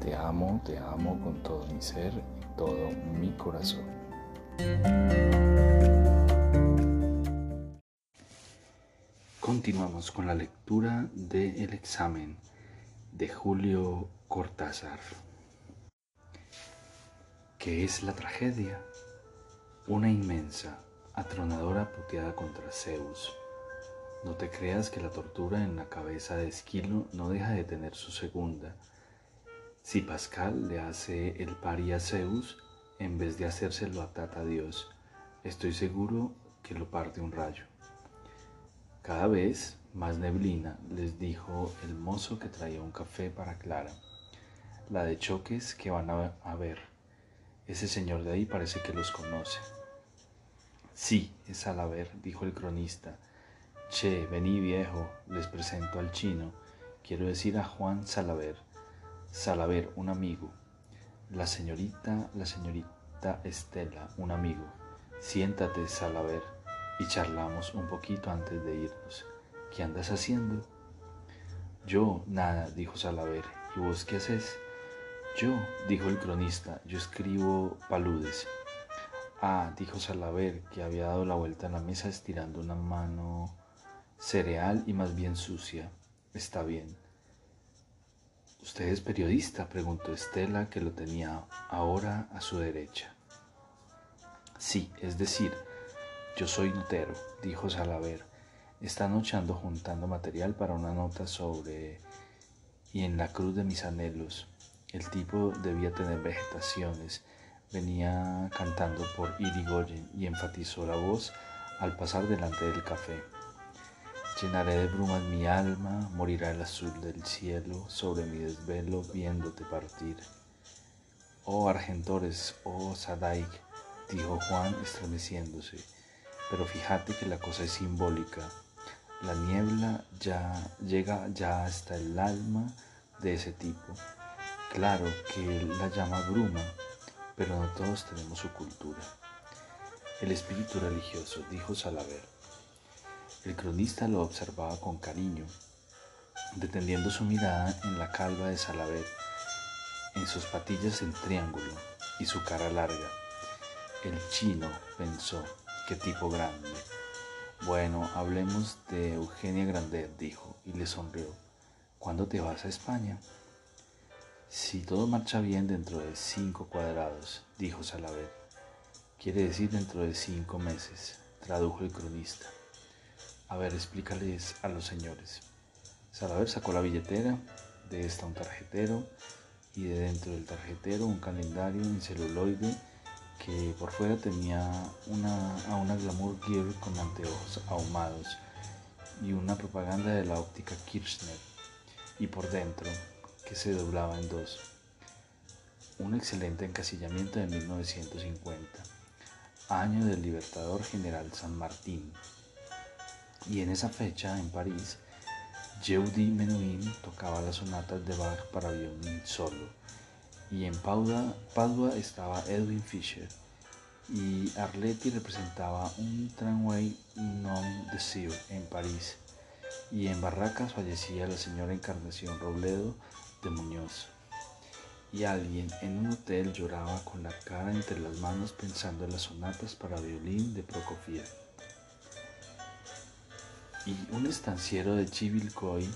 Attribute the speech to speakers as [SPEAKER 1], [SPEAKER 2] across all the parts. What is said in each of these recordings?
[SPEAKER 1] Te amo, te amo con todo mi ser y todo mi corazón. Continuamos con la lectura del examen de Julio Cortázar. ¿Qué es la tragedia? Una inmensa, atronadora puteada contra Zeus no te creas que la tortura en la cabeza de Esquilo no deja de tener su segunda. Si Pascal le hace el pari a Zeus, en vez de hacérselo a Tata Dios, estoy seguro que lo parte un rayo. Cada vez más neblina, les dijo el mozo que traía un café para Clara. La de choques que van a ver. Ese señor de ahí parece que los conoce. Sí, es Alaver, dijo el cronista Che, vení viejo, les presento al chino, quiero decir a Juan Salaver. Salaver, un amigo. La señorita, la señorita Estela, un amigo. Siéntate, Salaver, y charlamos un poquito antes de irnos. ¿Qué andas haciendo? Yo, nada, dijo Salaver. ¿Y vos qué haces? Yo, dijo el cronista, yo escribo paludes. Ah, dijo Salaver, que había dado la vuelta en la mesa estirando una mano cereal y más bien sucia. Está bien. ¿Usted es periodista? preguntó Estela, que lo tenía ahora a su derecha. Sí, es decir, yo soy notero, dijo Salaver. Esta noche ando juntando material para una nota sobre... Y en la cruz de mis anhelos. El tipo debía tener vegetaciones. Venía cantando por Irigoyen y enfatizó la voz al pasar delante del café. Llenaré de brumas mi alma, morirá el azul del cielo sobre mi desvelo viéndote partir. Oh Argentores, oh Sadaik, dijo Juan estremeciéndose, pero fíjate que la cosa es simbólica. La niebla ya llega ya hasta el alma de ese tipo. Claro que él la llama bruma, pero no todos tenemos su cultura. El espíritu religioso, dijo Salaver. El cronista lo observaba con cariño, deteniendo su mirada en la calva de Salaver, en sus patillas en triángulo y su cara larga. El chino pensó, qué tipo grande. Bueno, hablemos de Eugenia Grandet, dijo, y le sonrió. ¿Cuándo te vas a España? Si todo marcha bien dentro de cinco cuadrados, dijo Salaver. Quiere decir dentro de cinco meses, tradujo el cronista. A ver, explícales a los señores. Salaver sacó la billetera, de esta un tarjetero y de dentro del tarjetero un calendario en celuloide que por fuera tenía una, a una glamour gear con anteojos ahumados y una propaganda de la óptica Kirchner y por dentro que se doblaba en dos. Un excelente encasillamiento de 1950, año del Libertador General San Martín. Y en esa fecha, en París, Yehudi Menuhin tocaba las sonatas de Bach para violín solo. Y en Padua, estaba Edwin Fischer. Y Arletti representaba un tramway non desir en París. Y en Barracas fallecía la señora Encarnación Robledo de Muñoz. Y alguien en un hotel lloraba con la cara entre las manos pensando en las sonatas para violín de Prokofiev y un estanciero de Chivilcoy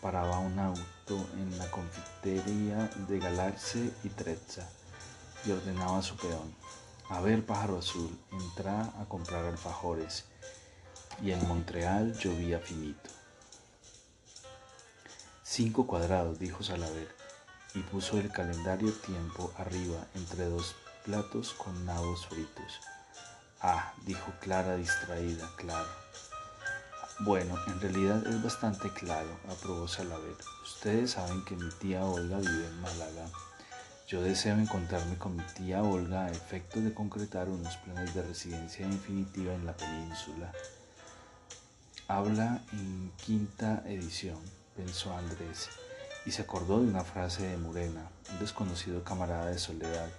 [SPEAKER 1] paraba un auto en la confitería de Galarse y Trezza y ordenaba a su peón, a ver pájaro azul, entra a comprar alfajores, y en Montreal llovía finito. Cinco cuadrados, dijo Salaver, y puso el calendario tiempo arriba entre dos platos con nabos fritos. Ah, dijo Clara distraída, claro. Bueno, en realidad es bastante claro, aprobó Salaver. Ustedes saben que mi tía Olga vive en Málaga. Yo deseo encontrarme con mi tía Olga a efecto de concretar unos planes de residencia definitiva en la península. Habla en quinta edición, pensó Andrés, y se acordó de una frase de Murena, un desconocido camarada de Soledad,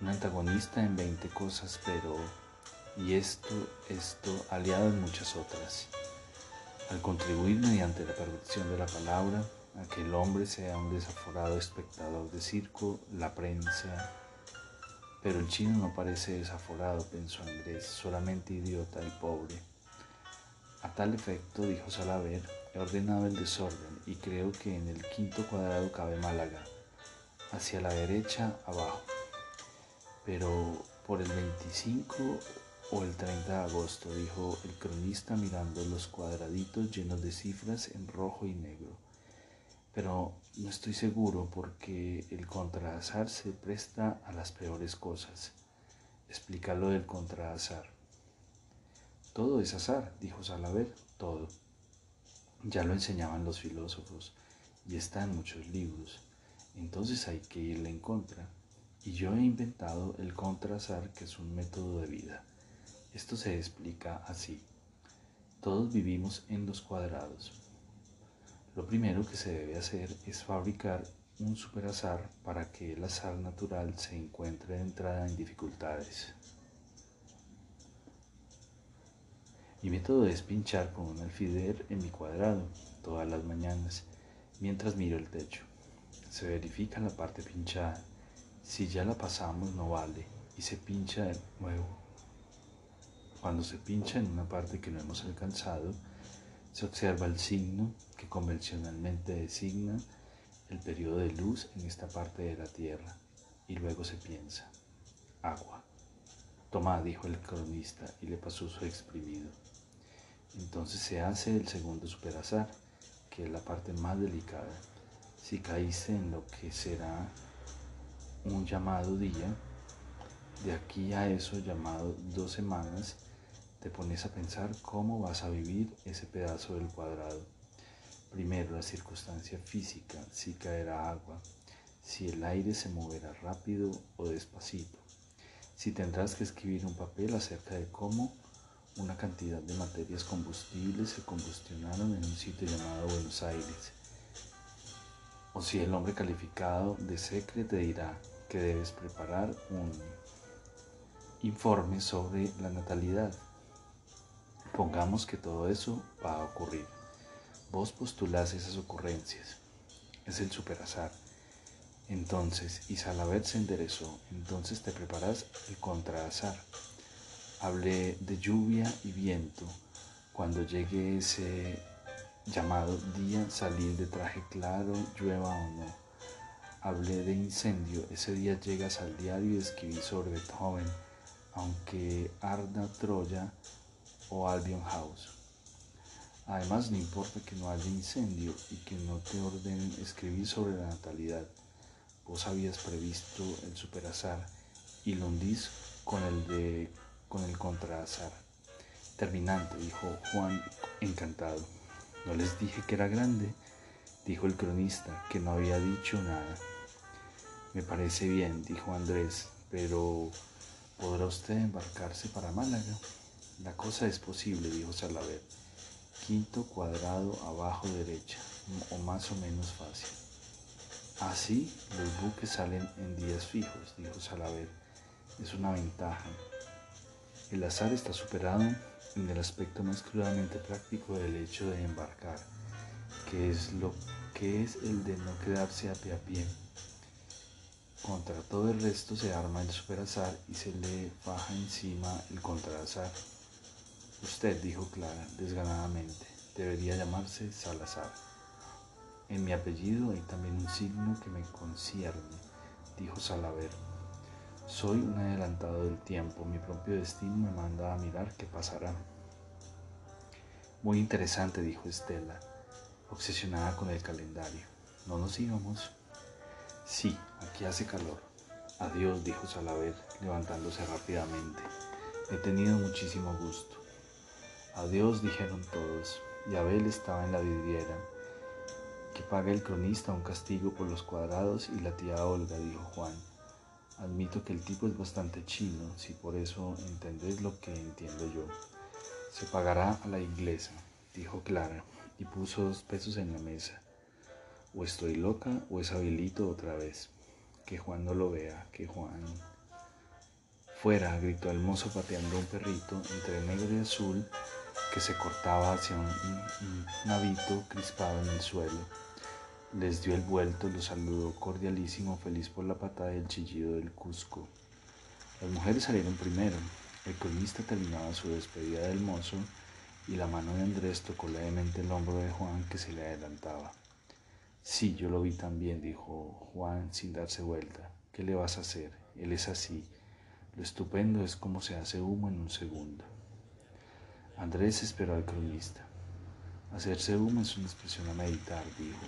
[SPEAKER 1] un antagonista en veinte cosas, pero... y esto, esto, aliado en muchas otras. Al contribuir mediante la perfección de la palabra, a que el hombre sea un desaforado espectador de circo, la prensa... Pero el chino no parece desaforado, pensó Andrés, solamente idiota y pobre. A tal efecto, dijo Salaver, he ordenado el desorden y creo que en el quinto cuadrado cabe Málaga, hacia la derecha abajo. Pero por el 25 o el 30 de agosto, dijo el cronista mirando los cuadraditos llenos de cifras en rojo y negro. Pero no estoy seguro porque el contraazar se presta a las peores cosas. Explica lo del contraazar. Todo es azar, dijo Salaver, todo. Ya lo enseñaban los filósofos y está en muchos libros. Entonces hay que irle en contra. Y yo he inventado el contraazar, que es un método de vida. Esto se explica así. Todos vivimos en los cuadrados. Lo primero que se debe hacer es fabricar un superazar para que el azar natural se encuentre de entrada en dificultades. Mi método es pinchar con un alfiler en mi cuadrado todas las mañanas mientras miro el techo. Se verifica la parte pinchada. Si ya la pasamos no vale y se pincha de nuevo. Cuando se pincha en una parte que no hemos alcanzado, se observa el signo que convencionalmente designa el periodo de luz en esta parte de la Tierra y luego se piensa, agua. Toma, dijo el cronista y le pasó su exprimido. Entonces se hace el segundo superazar, que es la parte más delicada. Si caíste en lo que será un llamado día, de aquí a eso llamado dos semanas, te pones a pensar cómo vas a vivir ese pedazo del cuadrado. Primero la circunstancia física, si caerá agua, si el aire se moverá rápido o despacito, si tendrás que escribir un papel acerca de cómo una cantidad de materias combustibles se combustionaron en un sitio llamado Buenos Aires. O si el hombre calificado de secre te dirá que debes preparar un informe sobre la natalidad. Pongamos que todo eso va a ocurrir. Vos postulás esas ocurrencias. Es el superazar. Entonces, y Salavet se enderezó. Entonces te preparas el contraazar Hablé de lluvia y viento. Cuando llegue ese llamado día, salir de traje claro, llueva o no. Hablé de incendio. Ese día llegas al diario y escribí sobre Beethoven, aunque arda Troya o Albion House. Además, no importa que no haya incendio y que no te ordenen escribir sobre la natalidad. Vos habías previsto el superazar y lo hundís con el de con el contraazar. Terminante, dijo Juan encantado. No les dije que era grande, dijo el cronista, que no había dicho nada. Me parece bien, dijo Andrés, pero ¿podrá usted embarcarse para Málaga? La cosa es posible, dijo Salaver. Quinto cuadrado abajo derecha, o más o menos fácil. Así los buques salen en días fijos, dijo Salaver. Es una ventaja. El azar está superado en el aspecto más crudamente práctico del hecho de embarcar, que es lo que es el de no quedarse a pie a pie. Contra todo el resto se arma el superazar y se le baja encima el contraazar. Usted, dijo Clara, desganadamente, debería llamarse Salazar. En mi apellido hay también un signo que me concierne, dijo Salaver. Soy un adelantado del tiempo, mi propio destino me manda a mirar qué pasará. Muy interesante, dijo Estela, obsesionada con el calendario. ¿No nos íbamos? Sí, aquí hace calor. Adiós, dijo Salaver, levantándose rápidamente. He tenido muchísimo gusto. Adiós, dijeron todos, y Abel estaba en la vidriera. Qué pague el cronista un castigo por los cuadrados y la tía Olga, dijo Juan. Admito que el tipo es bastante chino, si por eso entendés lo que entiendo yo. Se pagará a la inglesa, dijo Clara, y puso dos pesos en la mesa. O estoy loca o es habilito otra vez. Que Juan no lo vea, que Juan... Fuera, gritó el mozo pateando un perrito entre negro y azul que se cortaba hacia un, un navito crispado en el suelo. Les dio el vuelto, los saludó cordialísimo, feliz por la patada y el chillido del Cusco. Las mujeres salieron primero. El cronista terminaba su despedida del mozo y la mano de Andrés tocó levemente el hombro de Juan que se le adelantaba. Sí, yo lo vi también, dijo Juan sin darse vuelta. ¿Qué le vas a hacer? Él es así. Lo estupendo es cómo se hace humo en un segundo. Andrés esperó al cronista. Hacerse humo es una expresión a meditar, dijo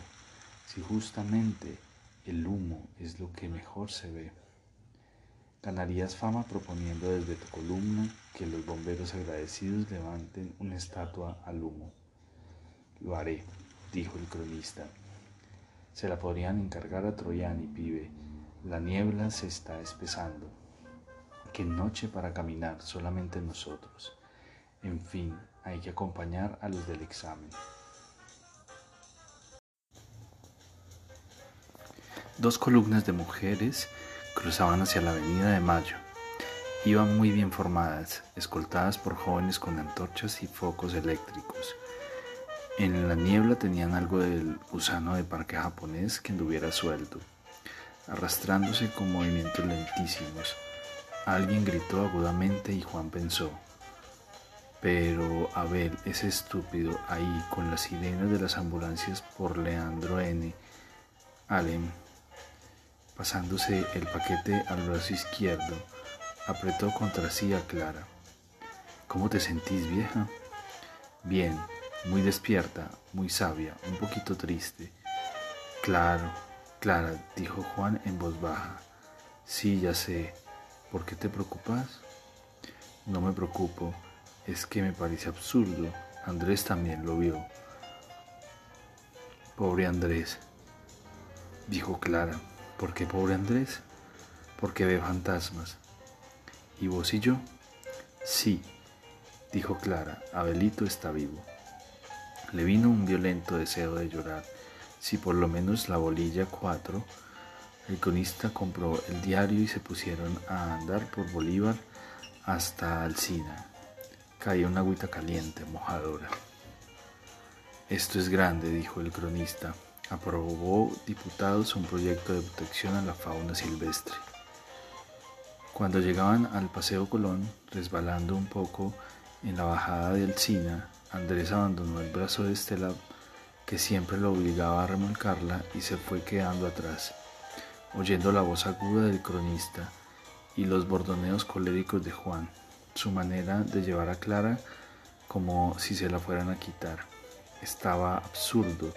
[SPEAKER 1] si justamente el humo es lo que mejor se ve. Ganarías fama proponiendo desde tu columna que los bomberos agradecidos levanten una estatua al humo. Lo haré, dijo el cronista. Se la podrían encargar a Troyani, pibe. La niebla se está espesando. Qué noche para caminar, solamente nosotros. En fin, hay que acompañar a los del examen. Dos columnas de mujeres cruzaban hacia la avenida de Mayo. Iban muy bien formadas, escoltadas por jóvenes con antorchas y focos eléctricos. En la niebla tenían algo del gusano de parque japonés que anduviera suelto, arrastrándose con movimientos lentísimos. Alguien gritó agudamente y Juan pensó, pero Abel, ese estúpido, ahí con las sirenas de las ambulancias por Leandro N. Allen Pasándose el paquete al brazo izquierdo, apretó contra sí a Clara. ¿Cómo te sentís, vieja? Bien, muy despierta, muy sabia, un poquito triste. Claro, Clara, dijo Juan en voz baja. Sí, ya sé. ¿Por qué te preocupas? No me preocupo, es que me parece absurdo. Andrés también lo vio. Pobre Andrés, dijo Clara. ¿Por qué pobre Andrés? Porque ve fantasmas. ¿Y vos y yo? Sí, dijo Clara, Abelito está vivo. Le vino un violento deseo de llorar. Si por lo menos la bolilla cuatro, el cronista compró el diario y se pusieron a andar por Bolívar hasta Alcina. Caía una agüita caliente, mojadora. Esto es grande, dijo el cronista aprobó diputados un proyecto de protección a la fauna silvestre. Cuando llegaban al Paseo Colón, resbalando un poco en la bajada de Alcina, Andrés abandonó el brazo de Estela que siempre lo obligaba a remolcarla y se fue quedando atrás, oyendo la voz aguda del cronista y los bordoneos coléricos de Juan, su manera de llevar a Clara como si se la fueran a quitar. Estaba absurdo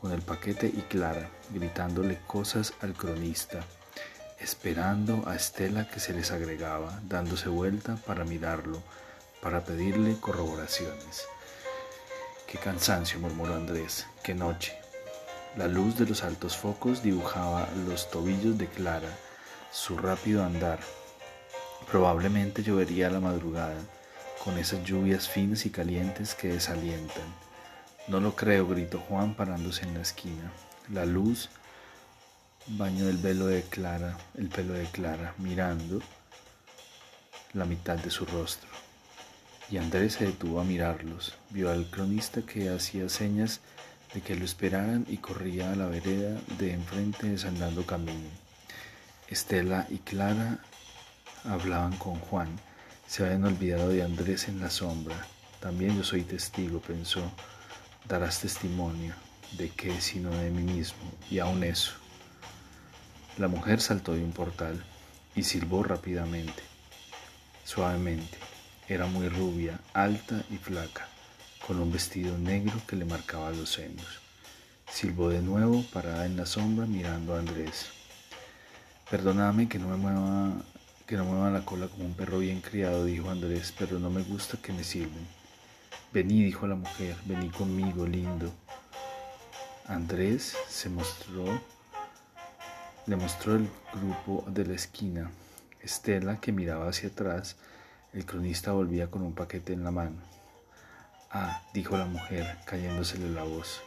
[SPEAKER 1] con el paquete y Clara, gritándole cosas al cronista, esperando a Estela que se les agregaba, dándose vuelta para mirarlo, para pedirle corroboraciones. Qué cansancio, murmuró Andrés, qué noche. La luz de los altos focos dibujaba los tobillos de Clara, su rápido andar. Probablemente llovería a la madrugada, con esas lluvias finas y calientes que desalientan no lo creo, gritó Juan parándose en la esquina. La luz bañó el velo de Clara, el pelo de Clara, mirando la mitad de su rostro. Y Andrés se detuvo a mirarlos. Vio al cronista que hacía señas de que lo esperaran y corría a la vereda de enfrente desandando camino. Estela y Clara hablaban con Juan. Se habían olvidado de Andrés en la sombra. También yo soy testigo, pensó darás testimonio de que sino de mí mismo, y aun eso. La mujer saltó de un portal y silbó rápidamente, suavemente. Era muy rubia, alta y flaca, con un vestido negro que le marcaba los senos. Silbó de nuevo, parada en la sombra, mirando a Andrés. Perdóname que no me mueva, que no mueva la cola como un perro bien criado, dijo Andrés, pero no me gusta que me sirven. Vení, dijo la mujer, vení conmigo, lindo. Andrés se mostró, le mostró el grupo de la esquina. Estela, que miraba hacia atrás, el cronista volvía con un paquete en la mano. Ah, dijo la mujer, cayéndosele la voz.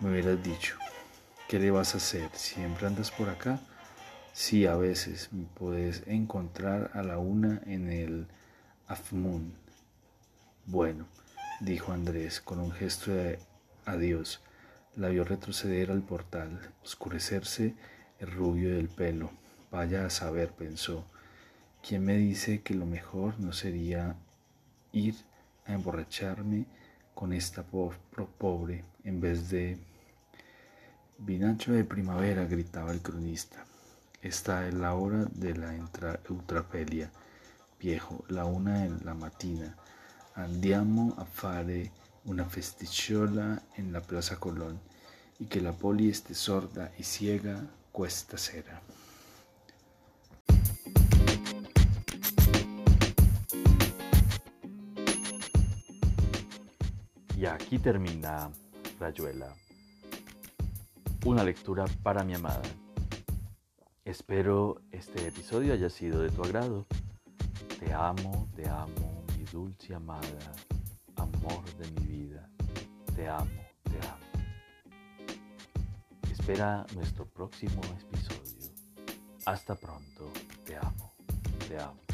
[SPEAKER 1] Me hubieras dicho. ¿Qué le vas a hacer? ¿Siempre andas por acá? Sí, a veces. Puedes encontrar a la una en el Afmoon. Bueno, dijo Andrés con un gesto de adiós. La vio retroceder al portal, oscurecerse el rubio del pelo. Vaya a saber, pensó. ¿Quién me dice que lo mejor no sería ir a emborracharme con esta pobre en vez de... Vinacho de primavera, gritaba el cronista. Esta es la hora de la eutrapelia, viejo, la una en la matina. Andiamo a fare una festicciola en la Plaza Colón y que la poli esté sorda y ciega cuesta sera.
[SPEAKER 2] Y aquí termina Rayuela. Una lectura para mi amada. Espero este episodio haya sido de tu agrado. Te amo, te amo, mi dulce amada, amor de mi vida. Te amo, te amo. Espera nuestro próximo episodio. Hasta pronto, te amo, te amo.